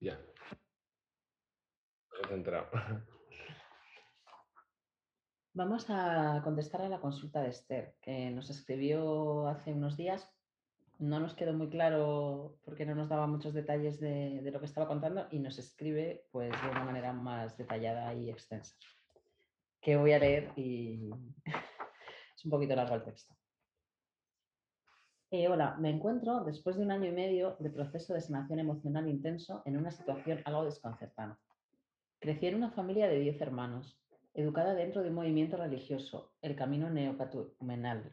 Ya. Vamos a contestar a la consulta de Esther, que nos escribió hace unos días. No nos quedó muy claro porque no nos daba muchos detalles de, de lo que estaba contando y nos escribe pues de una manera más detallada y extensa, que voy a leer y es un poquito largo el texto. Eh, hola, me encuentro después de un año y medio de proceso de sanación emocional intenso en una situación algo desconcertante. Crecí en una familia de 10 hermanos, educada dentro de un movimiento religioso, el camino neocatecumenal.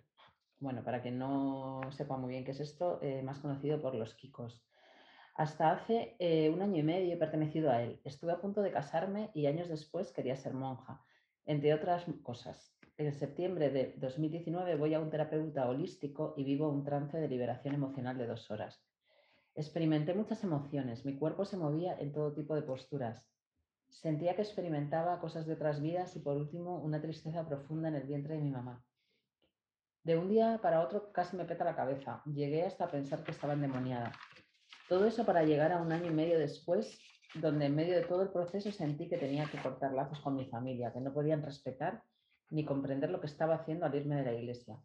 Bueno, para quien no sepa muy bien qué es esto, eh, más conocido por los Kikos. Hasta hace eh, un año y medio he pertenecido a él. Estuve a punto de casarme y años después quería ser monja, entre otras cosas. En septiembre de 2019 voy a un terapeuta holístico y vivo un trance de liberación emocional de dos horas. Experimenté muchas emociones, mi cuerpo se movía en todo tipo de posturas. Sentía que experimentaba cosas de otras vidas y por último una tristeza profunda en el vientre de mi mamá. De un día para otro casi me peta la cabeza. Llegué hasta pensar que estaba endemoniada. Todo eso para llegar a un año y medio después, donde en medio de todo el proceso sentí que tenía que cortar lazos con mi familia, que no podían respetar ni comprender lo que estaba haciendo al irme de la iglesia.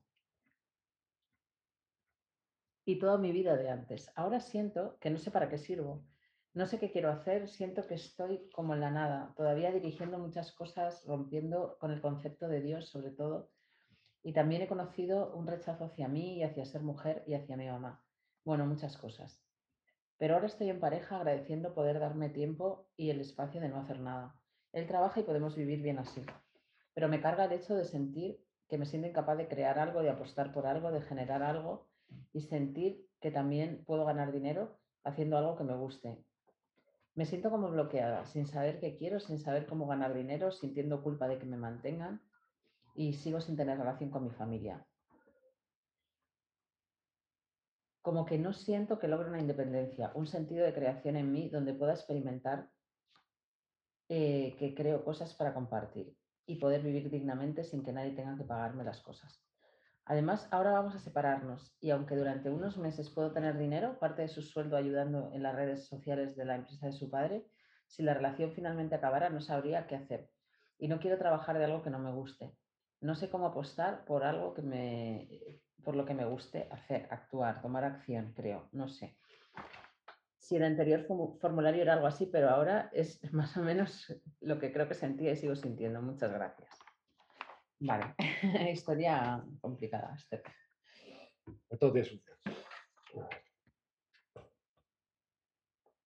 Y toda mi vida de antes. Ahora siento que no sé para qué sirvo. No sé qué quiero hacer, siento que estoy como en la nada, todavía dirigiendo muchas cosas, rompiendo con el concepto de Dios sobre todo. Y también he conocido un rechazo hacia mí y hacia ser mujer y hacia mi mamá. Bueno, muchas cosas. Pero ahora estoy en pareja agradeciendo poder darme tiempo y el espacio de no hacer nada. Él trabaja y podemos vivir bien así pero me carga el hecho de sentir que me siento incapaz de crear algo, de apostar por algo, de generar algo y sentir que también puedo ganar dinero haciendo algo que me guste. Me siento como bloqueada, sin saber qué quiero, sin saber cómo ganar dinero, sintiendo culpa de que me mantengan y sigo sin tener relación con mi familia. Como que no siento que logre una independencia, un sentido de creación en mí donde pueda experimentar eh, que creo cosas para compartir y poder vivir dignamente sin que nadie tenga que pagarme las cosas. Además, ahora vamos a separarnos y aunque durante unos meses puedo tener dinero, parte de su sueldo ayudando en las redes sociales de la empresa de su padre, si la relación finalmente acabara no sabría qué hacer. Y no quiero trabajar de algo que no me guste. No sé cómo apostar por algo que me, por lo que me guste hacer, actuar, tomar acción, creo, no sé si el anterior formulario era algo así, pero ahora es más o menos lo que creo que sentía y sigo sintiendo. Muchas gracias. Vale, historia complicada, Esther.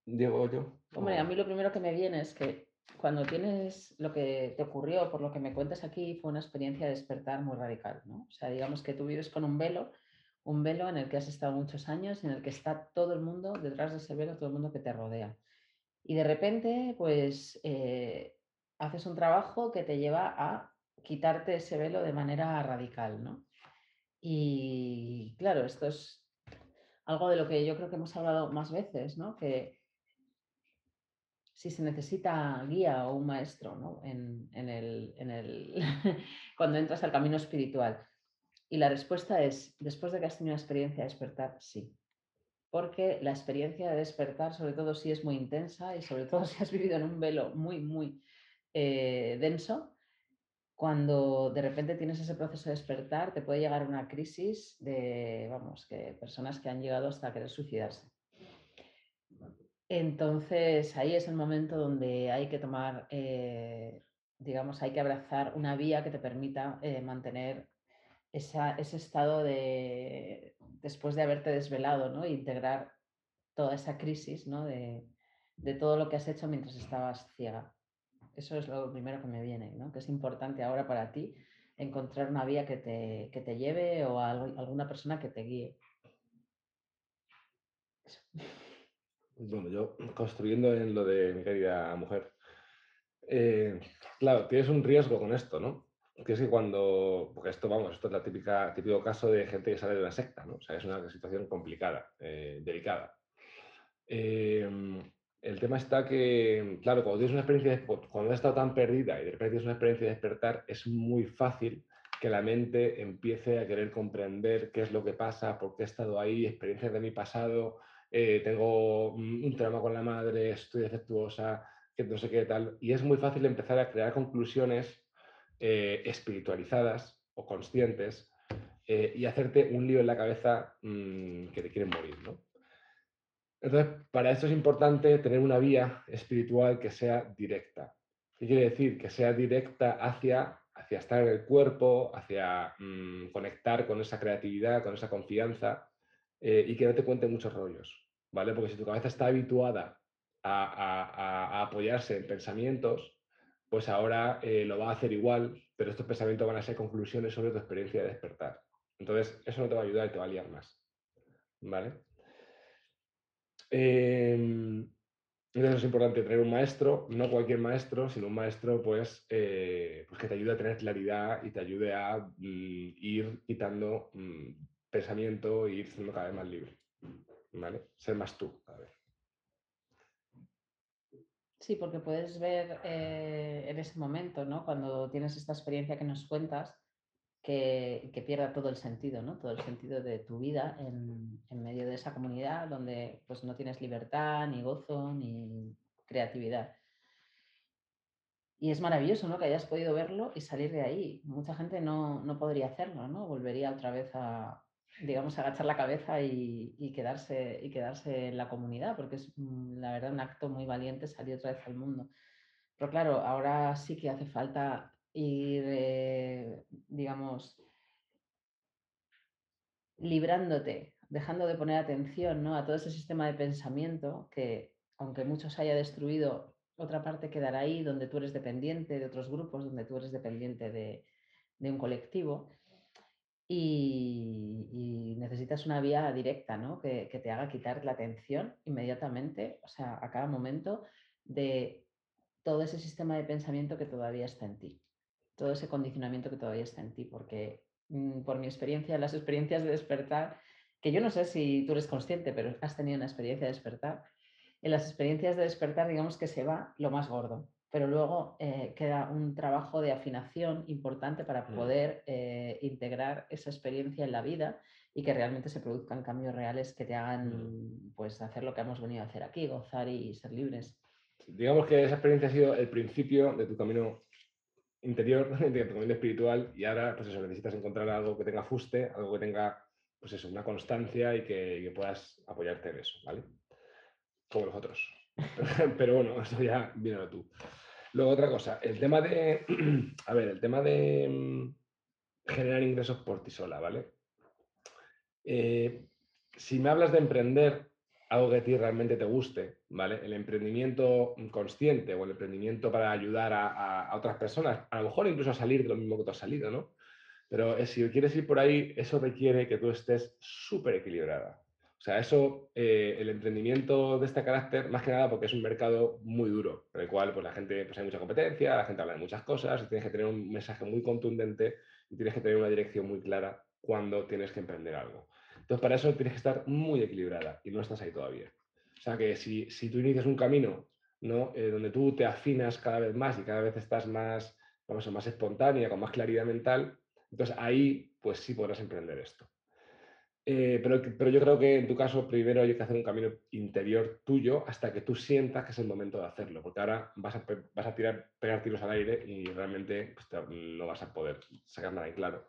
Tiene Diego, yo. Hombre, a mí lo primero que me viene es que cuando tienes lo que te ocurrió, por lo que me cuentas aquí, fue una experiencia de despertar muy radical, ¿no? O sea, digamos que tú vives con un velo un velo en el que has estado muchos años, en el que está todo el mundo, detrás de ese velo, todo el mundo que te rodea. Y de repente, pues, eh, haces un trabajo que te lleva a quitarte ese velo de manera radical, ¿no? Y claro, esto es algo de lo que yo creo que hemos hablado más veces, ¿no? Que si se necesita guía o un maestro, ¿no? En, el, en el cuando entras al camino espiritual. Y la respuesta es, después de que has tenido una experiencia de despertar, sí. Porque la experiencia de despertar, sobre todo si es muy intensa y sobre todo si has vivido en un velo muy, muy eh, denso, cuando de repente tienes ese proceso de despertar, te puede llegar una crisis de, vamos, que personas que han llegado hasta querer suicidarse. Entonces ahí es el momento donde hay que tomar, eh, digamos, hay que abrazar una vía que te permita eh, mantener ese estado de, después de haberte desvelado, ¿no? integrar toda esa crisis ¿no? de, todo lo que has hecho mientras estabas ciega. Eso es lo primero que me viene, ¿no? que es importante ahora para ti encontrar una vía que te, te lleve o alguna persona que te guíe. Bueno, yo construyendo en lo de mi querida mujer, eh, claro, tienes un riesgo con esto, ¿no? Que es que cuando, porque esto, vamos, esto es la típica, típico caso de gente que sale de la secta, ¿no? O sea, es una situación complicada, eh, delicada. Em, el tema está que, claro, cuando tienes una experiencia, cuando has estado tan perdida y de repente tienes una experiencia de despertar, es muy fácil que la mente empiece a querer comprender qué es lo que pasa, por qué he estado ahí, experiencias de mi pasado, eh, tengo un trauma con la madre, estoy defectuosa, que no sé qué tal. Y es muy fácil empezar a crear conclusiones eh, espiritualizadas o conscientes eh, y hacerte un lío en la cabeza mm, que te quieren morir. ¿no? Entonces, para esto es importante tener una vía espiritual que sea directa. ¿Qué quiere decir? Que sea directa hacia, hacia estar en el cuerpo, hacia mm, conectar con esa creatividad, con esa confianza eh, y que no te cuente muchos rollos, ¿vale? Porque si tu cabeza está habituada a, apoyarse en pensamientos, pues ahora eh, lo va a hacer igual, pero estos pensamientos van a ser conclusiones sobre tu experiencia de despertar. Entonces, eso no te va a ayudar y te va a liar más, ¿vale? Em, entonces es importante tener un maestro, no cualquier maestro, sino un maestro pues, eh, pues que te ayude a tener claridad y te ayude a mm, ir quitando mm, pensamiento e ir siendo cada vez más libre. ¿Vale? Ser más tú cada vez. Sí, porque puedes ver eh, en ese momento, ¿no? Cuando tienes esta experiencia que nos cuentas, que, pierda todo el sentido, ¿no? Todo el sentido de tu vida en, medio de esa comunidad donde pues no tienes libertad, ni gozo, ni creatividad. Y es maravilloso, ¿no? Que hayas podido verlo y salir de ahí. Mucha gente no, podría hacerlo, ¿no? Volvería otra vez a, digamos, agachar la cabeza y, quedarse, y quedarse en la comunidad, porque es, mm, la verdad, un acto muy valiente salir otra vez al mundo. Pero claro, ahora sí que hace falta ir, digamos, librándote, dejando de poner atención ¿no? a todo ese sistema de pensamiento que, aunque muchos haya destruido, otra parte quedará ahí donde tú eres dependiente de otros grupos, donde tú eres dependiente de, un colectivo. Y, necesitas una vía directa ¿no? que, que te haga quitar la atención inmediatamente, o sea, a cada momento, de todo ese sistema de pensamiento que todavía está en ti todo ese condicionamiento que todavía está en ti, porque mm, por mi experiencia, las experiencias de despertar, que yo no sé si tú eres consciente, pero has tenido una experiencia de despertar, en las experiencias de despertar digamos que se va lo más gordo, pero luego eh, queda un trabajo de afinación importante para mm. poder eh, integrar esa experiencia en la vida y que realmente se produzcan cambios reales que te hagan mm. pues hacer lo que hemos venido a hacer aquí, gozar y ser libres. Digamos que esa experiencia ha sido el principio de tu camino interior, de tu camino espiritual, y ahora, pues eso, necesitas encontrar algo que tenga fuste, algo que tenga, pues eso, una constancia y que, puedas apoyarte en eso, ¿vale? Como los otros. Pero bueno, eso ya viene a tú. Luego otra cosa, el tema de, a ver, el tema de mm, generar ingresos por ti sola, ¿vale? Eh, si me hablas de emprender, algo que a ti realmente te guste, ¿vale? El emprendimiento consciente o el emprendimiento para ayudar a, otras personas, a lo mejor incluso a salir de lo mismo que tú has salido, ¿no? Pero si quieres ir por ahí, eso requiere que tú estés súper equilibrada. O sea, eso, eh, el emprendimiento de este carácter, más que nada porque es un mercado muy duro, en el cual pues, la gente, pues hay mucha competencia, la gente habla de muchas cosas, y tienes que tener un mensaje muy contundente y tienes que tener una dirección muy clara cuando tienes que emprender algo. Entonces, para eso tienes que estar muy equilibrada y no estás ahí todavía. O sea que si, tú inicias un camino ¿no? Eh, donde tú te afinas cada vez más y cada vez estás más, vamos a más espontánea, con más claridad mental, entonces ahí pues sí podrás emprender esto. Eh, pero, pero, yo creo que en tu caso primero hay que hacer un camino interior tuyo hasta que tú sientas que es el momento de hacerlo, porque ahora vas a, vas a tirar, pegar tiros al aire y realmente pues, no vas a poder sacar nada en claro.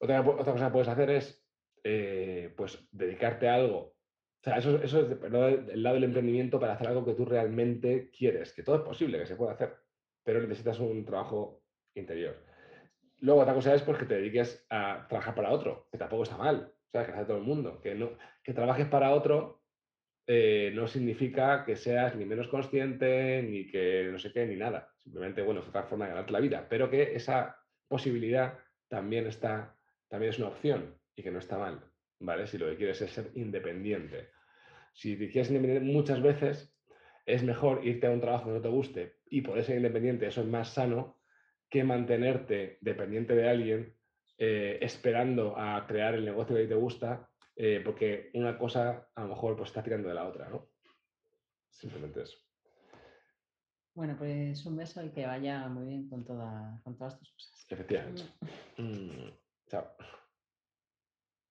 Otra, otra cosa que puedes hacer es eh, pues dedicarte a algo. O sea, eso, eso es el lado del emprendimiento para hacer algo que tú realmente quieres, que todo es posible, que se puede hacer, pero necesitas un trabajo interior. Luego, otra cosa es pues, que te dediques a trabajar para otro, que tampoco está mal, Que hace todo el mundo. Que, no, que trabajes para otro eh, no significa que seas ni menos consciente, ni que no sé qué, ni nada. Simplemente, bueno, es otra forma de ganarte la vida, pero que esa posibilidad también está, también es una opción y que no está mal, ¿vale? Si lo que quieres es ser independiente. Si te quieres independiente muchas veces, es mejor irte a un trabajo que no te guste y poder ser independiente, eso es más sano que mantenerte dependiente de alguien eh, esperando a crear el negocio que te gusta, eh, porque una cosa a lo mejor pues está tirando de la otra, ¿no? Simplemente eso. Bueno, pues un beso y que vaya muy bien con, toda, con todas tus cosas. Efectivamente. Mm, chao.